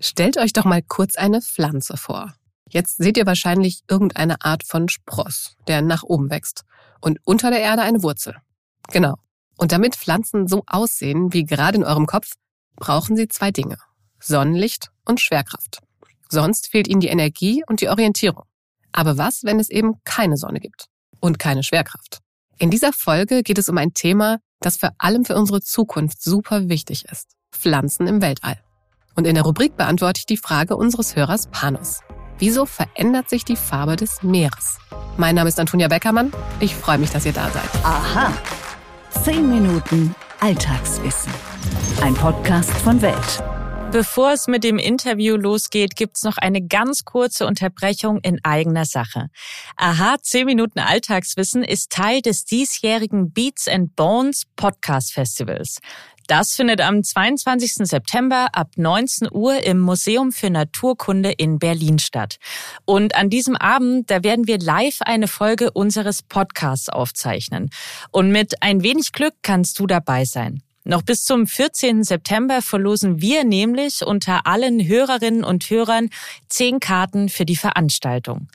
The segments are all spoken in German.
Stellt euch doch mal kurz eine Pflanze vor. Jetzt seht ihr wahrscheinlich irgendeine Art von Spross, der nach oben wächst. Und unter der Erde eine Wurzel. Genau. Und damit Pflanzen so aussehen wie gerade in eurem Kopf, brauchen sie zwei Dinge. Sonnenlicht und Schwerkraft. Sonst fehlt ihnen die Energie und die Orientierung. Aber was, wenn es eben keine Sonne gibt und keine Schwerkraft? In dieser Folge geht es um ein Thema, das vor allem für unsere Zukunft super wichtig ist. Pflanzen im Weltall. Und in der Rubrik beantworte ich die Frage unseres Hörers Panos. Wieso verändert sich die Farbe des Meeres? Mein Name ist Antonia Beckermann. Ich freue mich, dass ihr da seid. Aha. Zehn Minuten Alltagswissen. Ein Podcast von Welt. Bevor es mit dem Interview losgeht, gibt's noch eine ganz kurze Unterbrechung in eigener Sache. Aha, 10 Minuten Alltagswissen ist Teil des diesjährigen Beats and Bones Podcast Festivals. Das findet am 22. September ab 19 Uhr im Museum für Naturkunde in Berlin statt. Und an diesem Abend, da werden wir live eine Folge unseres Podcasts aufzeichnen. Und mit ein wenig Glück kannst du dabei sein. Noch bis zum 14. September verlosen wir nämlich unter allen Hörerinnen und Hörern zehn Karten für die Veranstaltung.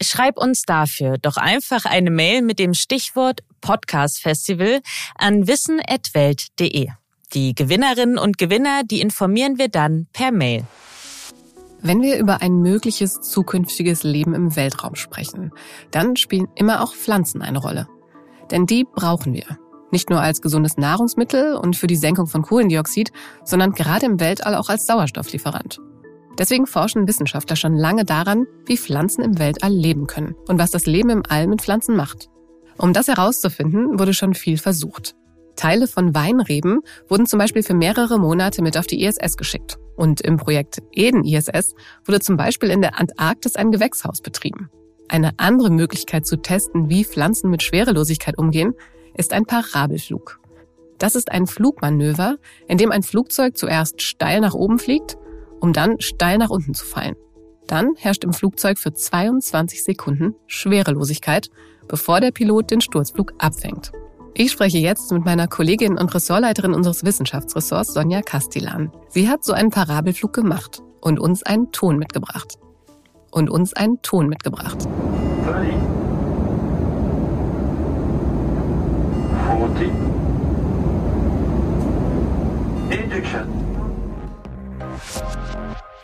Schreib uns dafür doch einfach eine Mail mit dem Stichwort Podcast Festival an wissen.welt.de. Die Gewinnerinnen und Gewinner, die informieren wir dann per Mail. Wenn wir über ein mögliches zukünftiges Leben im Weltraum sprechen, dann spielen immer auch Pflanzen eine Rolle. Denn die brauchen wir. Nicht nur als gesundes Nahrungsmittel und für die Senkung von Kohlendioxid, sondern gerade im Weltall auch als Sauerstofflieferant. Deswegen forschen Wissenschaftler schon lange daran, wie Pflanzen im Weltall leben können und was das Leben im All mit Pflanzen macht. Um das herauszufinden, wurde schon viel versucht. Teile von Weinreben wurden zum Beispiel für mehrere Monate mit auf die ISS geschickt. Und im Projekt Eden ISS wurde zum Beispiel in der Antarktis ein Gewächshaus betrieben. Eine andere Möglichkeit zu testen, wie Pflanzen mit Schwerelosigkeit umgehen, ist ein Parabelflug. Das ist ein Flugmanöver, in dem ein Flugzeug zuerst steil nach oben fliegt, um dann steil nach unten zu fallen. Dann herrscht im Flugzeug für 22 Sekunden Schwerelosigkeit, bevor der Pilot den Sturzflug abfängt. Ich spreche jetzt mit meiner Kollegin und Ressortleiterin unseres Wissenschaftsressorts, Sonja Kastilan. Sie hat so einen Parabelflug gemacht und uns einen Ton mitgebracht. Und uns einen Ton mitgebracht. 30, 40, Injection.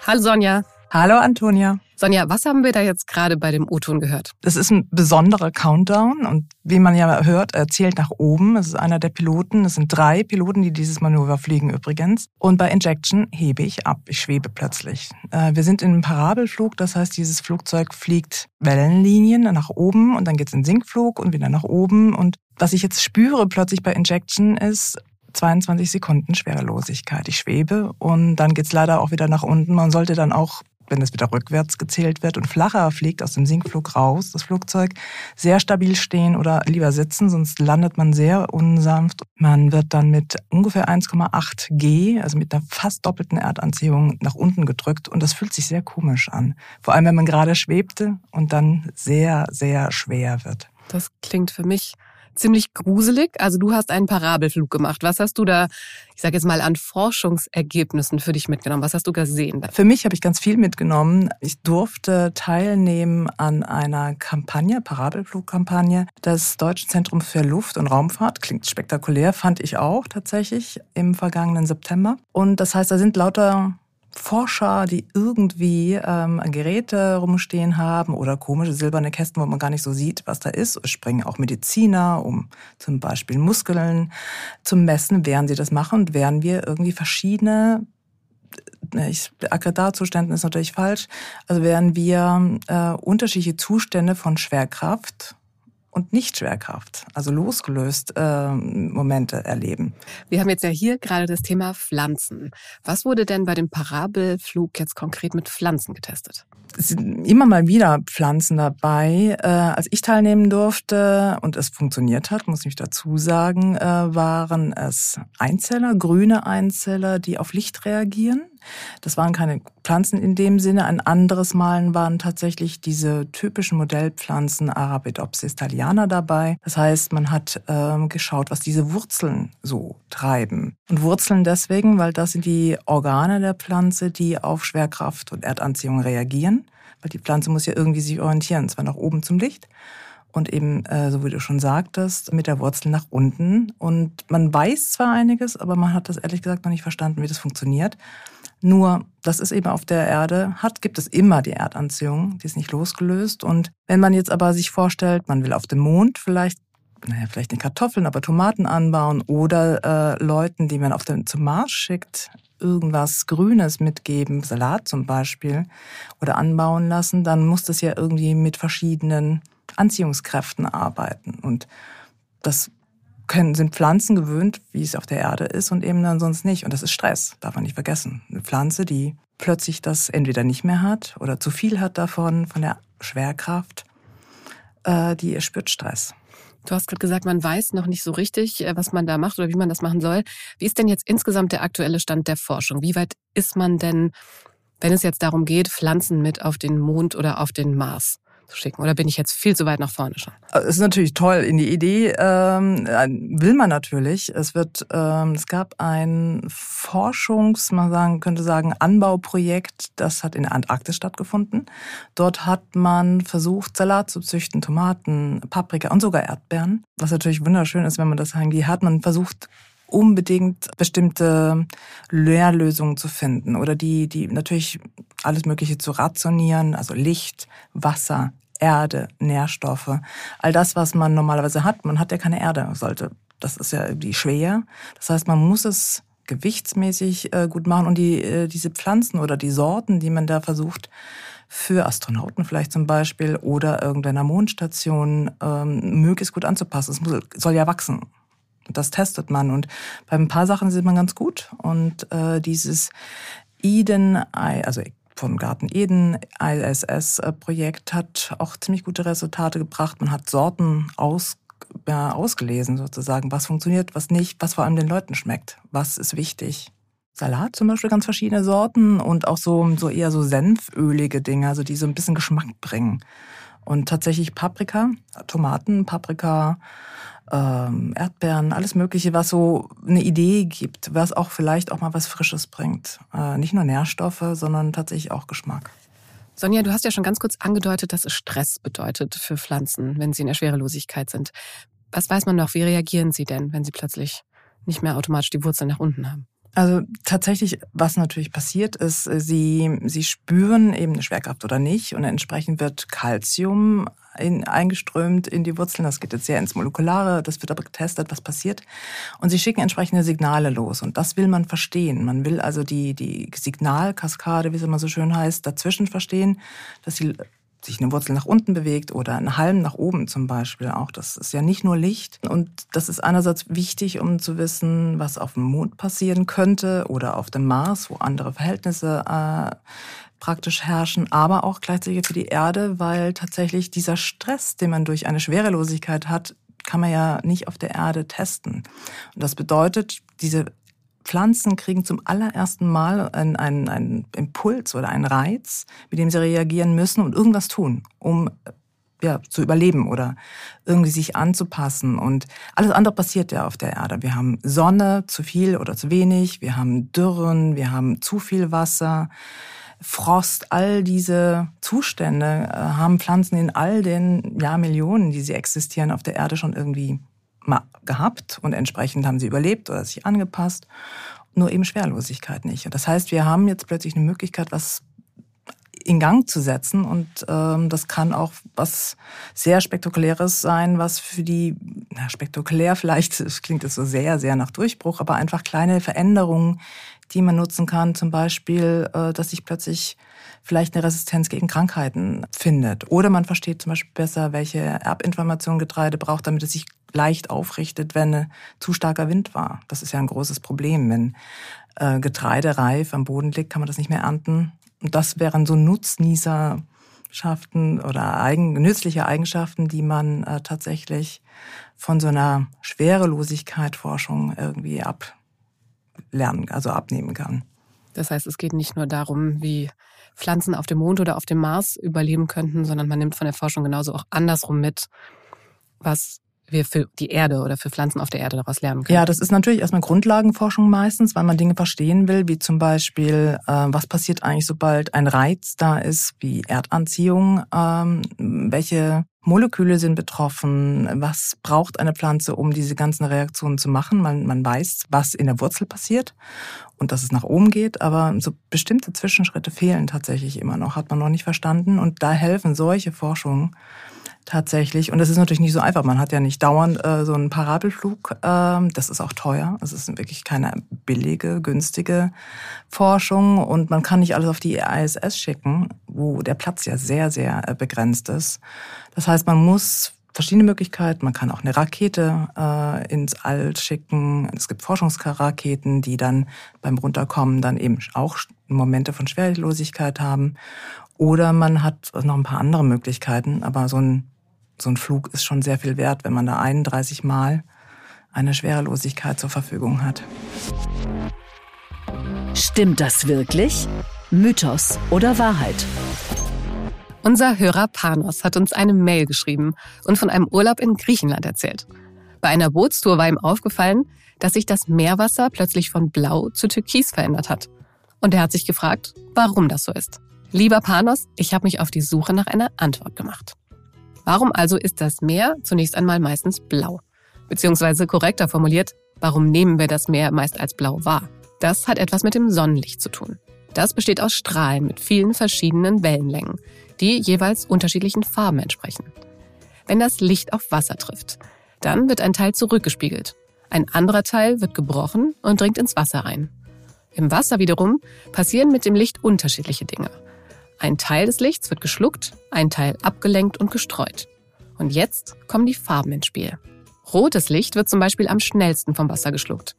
Hallo Sonja. Hallo Antonia. Sonja, was haben wir da jetzt gerade bei dem O-Ton gehört? Das ist ein besonderer Countdown und wie man ja hört, er zählt nach oben. Es ist einer der Piloten. Es sind drei Piloten, die dieses Manöver fliegen übrigens. Und bei Injection hebe ich ab. Ich schwebe plötzlich. Äh, wir sind in einem Parabelflug, das heißt, dieses Flugzeug fliegt Wellenlinien nach oben und dann geht es in Sinkflug und wieder nach oben. Und was ich jetzt spüre plötzlich bei Injection ist, 22 Sekunden Schwerelosigkeit. Ich schwebe und dann geht's leider auch wieder nach unten. Man sollte dann auch wenn es wieder rückwärts gezählt wird und flacher fliegt aus dem Sinkflug raus, das Flugzeug, sehr stabil stehen oder lieber sitzen, sonst landet man sehr unsanft. Man wird dann mit ungefähr 1,8 G, also mit einer fast doppelten Erdanziehung, nach unten gedrückt und das fühlt sich sehr komisch an. Vor allem, wenn man gerade schwebte und dann sehr, sehr schwer wird. Das klingt für mich ziemlich gruselig. Also du hast einen Parabelflug gemacht. Was hast du da, ich sage jetzt mal, an Forschungsergebnissen für dich mitgenommen? Was hast du gesehen? Für mich habe ich ganz viel mitgenommen. Ich durfte teilnehmen an einer Kampagne, Parabelflugkampagne des Deutschen Zentrums für Luft- und Raumfahrt. Klingt spektakulär, fand ich auch tatsächlich im vergangenen September. Und das heißt, da sind lauter Forscher, die irgendwie ähm, Geräte rumstehen haben oder komische silberne Kästen, wo man gar nicht so sieht, was da ist. Es springen auch Mediziner, um zum Beispiel Muskeln zu messen, während sie das machen und während wir irgendwie verschiedene äh, ich, Aggregatzuständen ist natürlich falsch. Also während wir äh, unterschiedliche Zustände von Schwerkraft und Nicht-Schwerkraft, also losgelöst äh, Momente erleben. Wir haben jetzt ja hier gerade das Thema Pflanzen. Was wurde denn bei dem Parabelflug jetzt konkret mit Pflanzen getestet? es sind immer mal wieder Pflanzen dabei. Äh, als ich teilnehmen durfte und es funktioniert hat, muss ich dazu sagen, äh, waren es Einzeller, grüne Einzeller, die auf Licht reagieren. Das waren keine Pflanzen in dem Sinne. Ein anderes Malen waren tatsächlich diese typischen Modellpflanzen Arabidopsis thaliana dabei. Das heißt, man hat ähm, geschaut, was diese Wurzeln so treiben. Und Wurzeln deswegen, weil das sind die Organe der Pflanze, die auf Schwerkraft und Erdanziehung reagieren. Weil die Pflanze muss ja irgendwie sich orientieren, zwar nach oben zum Licht, und eben, äh, so wie du schon sagtest, mit der Wurzel nach unten. Und man weiß zwar einiges, aber man hat das ehrlich gesagt noch nicht verstanden, wie das funktioniert. Nur, das ist eben auf der Erde hat, gibt es immer die Erdanziehung, die ist nicht losgelöst. Und wenn man jetzt aber sich vorstellt, man will auf dem Mond vielleicht, naja, vielleicht nicht Kartoffeln, aber Tomaten anbauen oder äh, Leuten, die man auf den, zum Mars schickt, irgendwas Grünes mitgeben, Salat zum Beispiel, oder anbauen lassen, dann muss das ja irgendwie mit verschiedenen Anziehungskräften arbeiten. Und das können, sind Pflanzen gewöhnt, wie es auf der Erde ist und eben dann sonst nicht. Und das ist Stress, darf man nicht vergessen. Eine Pflanze, die plötzlich das entweder nicht mehr hat oder zu viel hat davon, von der Schwerkraft, äh, die spürt Stress. Du hast gerade gesagt, man weiß noch nicht so richtig, äh, was man da macht oder wie man das machen soll. Wie ist denn jetzt insgesamt der aktuelle Stand der Forschung? Wie weit ist man denn, wenn es jetzt darum geht, Pflanzen mit auf den Mond oder auf den Mars zu schicken? Oder bin ich jetzt viel zu weit nach vorne schon? Es ist natürlich toll. In die Idee ähm, will man natürlich. Es wird, ähm, es gab ein Forschungs, man sagen, könnte sagen, Anbauprojekt, das hat in der Antarktis stattgefunden. Dort hat man versucht, Salat zu züchten, Tomaten, Paprika und sogar Erdbeeren. Was natürlich wunderschön ist, wenn man das irgendwie hat. Man versucht unbedingt bestimmte Lehrlösungen zu finden oder die, die natürlich alles Mögliche zu rationieren, also Licht, Wasser, Erde, Nährstoffe, all das, was man normalerweise hat. Man hat ja keine Erde, sollte. Das ist ja die schwer. Das heißt, man muss es gewichtsmäßig äh, gut machen und die, äh, diese Pflanzen oder die Sorten, die man da versucht, für Astronauten vielleicht zum Beispiel oder irgendeiner Mondstation ähm, möglichst gut anzupassen. Es muss, soll ja wachsen. Das testet man und bei ein paar Sachen sieht man ganz gut und äh, dieses Eden, also vom Garten Eden ISS-Projekt hat auch ziemlich gute Resultate gebracht. Man hat Sorten aus, ja, ausgelesen sozusagen, was funktioniert, was nicht, was vor allem den Leuten schmeckt, was ist wichtig. Salat zum Beispiel ganz verschiedene Sorten und auch so, so eher so senfölige Dinge, also die so ein bisschen Geschmack bringen. Und tatsächlich Paprika, Tomaten, Paprika, ähm, Erdbeeren, alles Mögliche, was so eine Idee gibt, was auch vielleicht auch mal was Frisches bringt. Äh, nicht nur Nährstoffe, sondern tatsächlich auch Geschmack. Sonja, du hast ja schon ganz kurz angedeutet, dass es Stress bedeutet für Pflanzen, wenn sie in der Schwerelosigkeit sind. Was weiß man noch? Wie reagieren sie denn, wenn sie plötzlich nicht mehr automatisch die Wurzeln nach unten haben? Also tatsächlich, was natürlich passiert ist, sie, sie spüren eben eine Schwerkraft oder nicht und entsprechend wird Calcium in, eingeströmt in die Wurzeln. Das geht jetzt sehr ins Molekulare, das wird aber getestet, was passiert. Und sie schicken entsprechende Signale los und das will man verstehen. Man will also die, die Signalkaskade, wie es immer so schön heißt, dazwischen verstehen, dass sie sich eine Wurzel nach unten bewegt oder ein Halm nach oben zum Beispiel auch. Das ist ja nicht nur Licht. Und das ist einerseits wichtig, um zu wissen, was auf dem Mond passieren könnte oder auf dem Mars, wo andere Verhältnisse äh, praktisch herrschen, aber auch gleichzeitig für die Erde, weil tatsächlich dieser Stress, den man durch eine Schwerelosigkeit hat, kann man ja nicht auf der Erde testen. Und das bedeutet, diese Pflanzen kriegen zum allerersten Mal einen, einen, einen Impuls oder einen Reiz, mit dem sie reagieren müssen und irgendwas tun, um ja, zu überleben oder irgendwie sich anzupassen. Und alles andere passiert ja auf der Erde. Wir haben Sonne, zu viel oder zu wenig, wir haben Dürren, wir haben zu viel Wasser, Frost, all diese Zustände äh, haben Pflanzen in all den Jahrmillionen, die sie existieren, auf der Erde schon irgendwie mal gehabt und entsprechend haben sie überlebt oder sich angepasst. Nur eben Schwerlosigkeit nicht. Das heißt, wir haben jetzt plötzlich eine Möglichkeit, was in Gang zu setzen und ähm, das kann auch was sehr spektakuläres sein, was für die na, spektakulär vielleicht das klingt es so sehr sehr nach Durchbruch, aber einfach kleine Veränderungen, die man nutzen kann, zum Beispiel, äh, dass sich plötzlich vielleicht eine Resistenz gegen Krankheiten findet oder man versteht zum Beispiel besser, welche Erbinformation Getreide braucht, damit es sich leicht aufrichtet, wenn zu starker Wind war. Das ist ja ein großes Problem. Wenn äh, Getreide reif am Boden liegt, kann man das nicht mehr ernten. Und das wären so Nutznießerschaften oder eigen, nützliche Eigenschaften, die man äh, tatsächlich von so einer Schwerelosigkeit-Forschung irgendwie ablernen, also abnehmen kann. Das heißt, es geht nicht nur darum, wie Pflanzen auf dem Mond oder auf dem Mars überleben könnten, sondern man nimmt von der Forschung genauso auch andersrum mit, was wir für die Erde oder für Pflanzen auf der Erde daraus lernen können. Ja, das ist natürlich erstmal Grundlagenforschung meistens, weil man Dinge verstehen will, wie zum Beispiel, äh, was passiert eigentlich, sobald ein Reiz da ist, wie Erdanziehung, ähm, welche Moleküle sind betroffen, was braucht eine Pflanze, um diese ganzen Reaktionen zu machen. Man, man weiß, was in der Wurzel passiert und dass es nach oben geht, aber so bestimmte Zwischenschritte fehlen tatsächlich immer noch, hat man noch nicht verstanden. Und da helfen solche Forschungen tatsächlich. Und das ist natürlich nicht so einfach. Man hat ja nicht dauernd äh, so einen Parabelflug. Ähm, das ist auch teuer. Es ist wirklich keine billige, günstige Forschung. Und man kann nicht alles auf die ISS schicken, wo der Platz ja sehr, sehr äh, begrenzt ist. Das heißt, man muss verschiedene Möglichkeiten. Man kann auch eine Rakete äh, ins All schicken. Es gibt Forschungsraketen, die dann beim Runterkommen dann eben auch Momente von Schwerelosigkeit haben. Oder man hat noch ein paar andere Möglichkeiten, aber so ein so ein Flug ist schon sehr viel wert, wenn man da 31 Mal eine Schwerelosigkeit zur Verfügung hat. Stimmt das wirklich? Mythos oder Wahrheit? Unser Hörer Panos hat uns eine Mail geschrieben und von einem Urlaub in Griechenland erzählt. Bei einer Bootstour war ihm aufgefallen, dass sich das Meerwasser plötzlich von blau zu türkis verändert hat. Und er hat sich gefragt, warum das so ist. Lieber Panos, ich habe mich auf die Suche nach einer Antwort gemacht. Warum also ist das Meer zunächst einmal meistens blau? Beziehungsweise korrekter formuliert, warum nehmen wir das Meer meist als blau wahr? Das hat etwas mit dem Sonnenlicht zu tun. Das besteht aus Strahlen mit vielen verschiedenen Wellenlängen, die jeweils unterschiedlichen Farben entsprechen. Wenn das Licht auf Wasser trifft, dann wird ein Teil zurückgespiegelt. Ein anderer Teil wird gebrochen und dringt ins Wasser ein. Im Wasser wiederum passieren mit dem Licht unterschiedliche Dinge. Ein Teil des Lichts wird geschluckt, ein Teil abgelenkt und gestreut. Und jetzt kommen die Farben ins Spiel. Rotes Licht wird zum Beispiel am schnellsten vom Wasser geschluckt.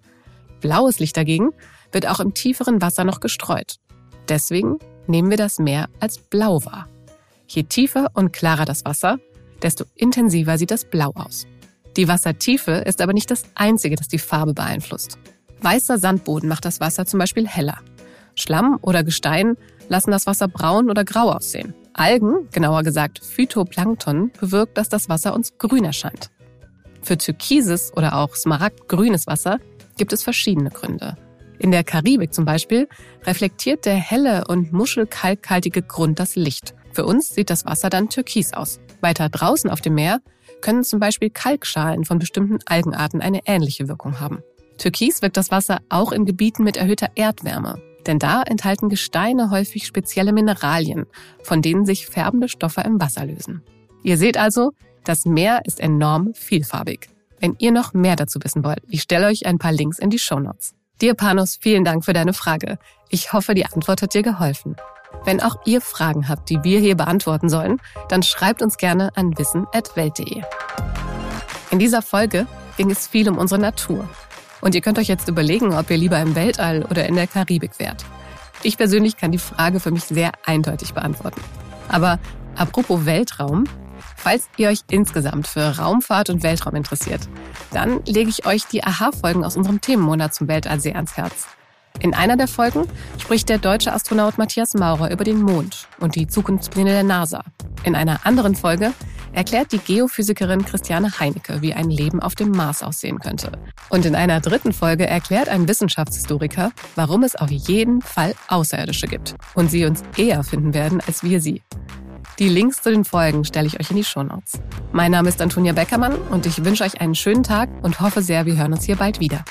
Blaues Licht dagegen wird auch im tieferen Wasser noch gestreut. Deswegen nehmen wir das Meer als blau wahr. Je tiefer und klarer das Wasser, desto intensiver sieht das Blau aus. Die Wassertiefe ist aber nicht das Einzige, das die Farbe beeinflusst. Weißer Sandboden macht das Wasser zum Beispiel heller. Schlamm oder Gestein lassen das Wasser braun oder grau aussehen. Algen, genauer gesagt Phytoplankton, bewirkt, dass das Wasser uns grün erscheint. Für türkises oder auch smaragdgrünes Wasser gibt es verschiedene Gründe. In der Karibik zum Beispiel reflektiert der helle und muschelkalkhaltige Grund das Licht. Für uns sieht das Wasser dann türkis aus. Weiter draußen auf dem Meer können zum Beispiel Kalkschalen von bestimmten Algenarten eine ähnliche Wirkung haben. Türkis wirkt das Wasser auch in Gebieten mit erhöhter Erdwärme. Denn da enthalten Gesteine häufig spezielle Mineralien, von denen sich färbende Stoffe im Wasser lösen. Ihr seht also, das Meer ist enorm vielfarbig. Wenn ihr noch mehr dazu wissen wollt, ich stelle euch ein paar Links in die Show Notes. Dir, Panos, vielen Dank für deine Frage. Ich hoffe, die Antwort hat dir geholfen. Wenn auch ihr Fragen habt, die wir hier beantworten sollen, dann schreibt uns gerne an wissen.welt.de. In dieser Folge ging es viel um unsere Natur und ihr könnt euch jetzt überlegen, ob ihr lieber im Weltall oder in der Karibik wärt. Ich persönlich kann die Frage für mich sehr eindeutig beantworten. Aber apropos Weltraum, falls ihr euch insgesamt für Raumfahrt und Weltraum interessiert, dann lege ich euch die Aha-Folgen aus unserem Themenmonat zum Weltall sehr ans Herz. In einer der Folgen spricht der deutsche Astronaut Matthias Maurer über den Mond und die Zukunftspläne der NASA. In einer anderen Folge erklärt die Geophysikerin Christiane Heinecke, wie ein Leben auf dem Mars aussehen könnte. Und in einer dritten Folge erklärt ein Wissenschaftshistoriker, warum es auf jeden Fall Außerirdische gibt und sie uns eher finden werden als wir sie. Die Links zu den Folgen stelle ich euch in die Shownotes. Mein Name ist Antonia Beckermann und ich wünsche euch einen schönen Tag und hoffe sehr, wir hören uns hier bald wieder.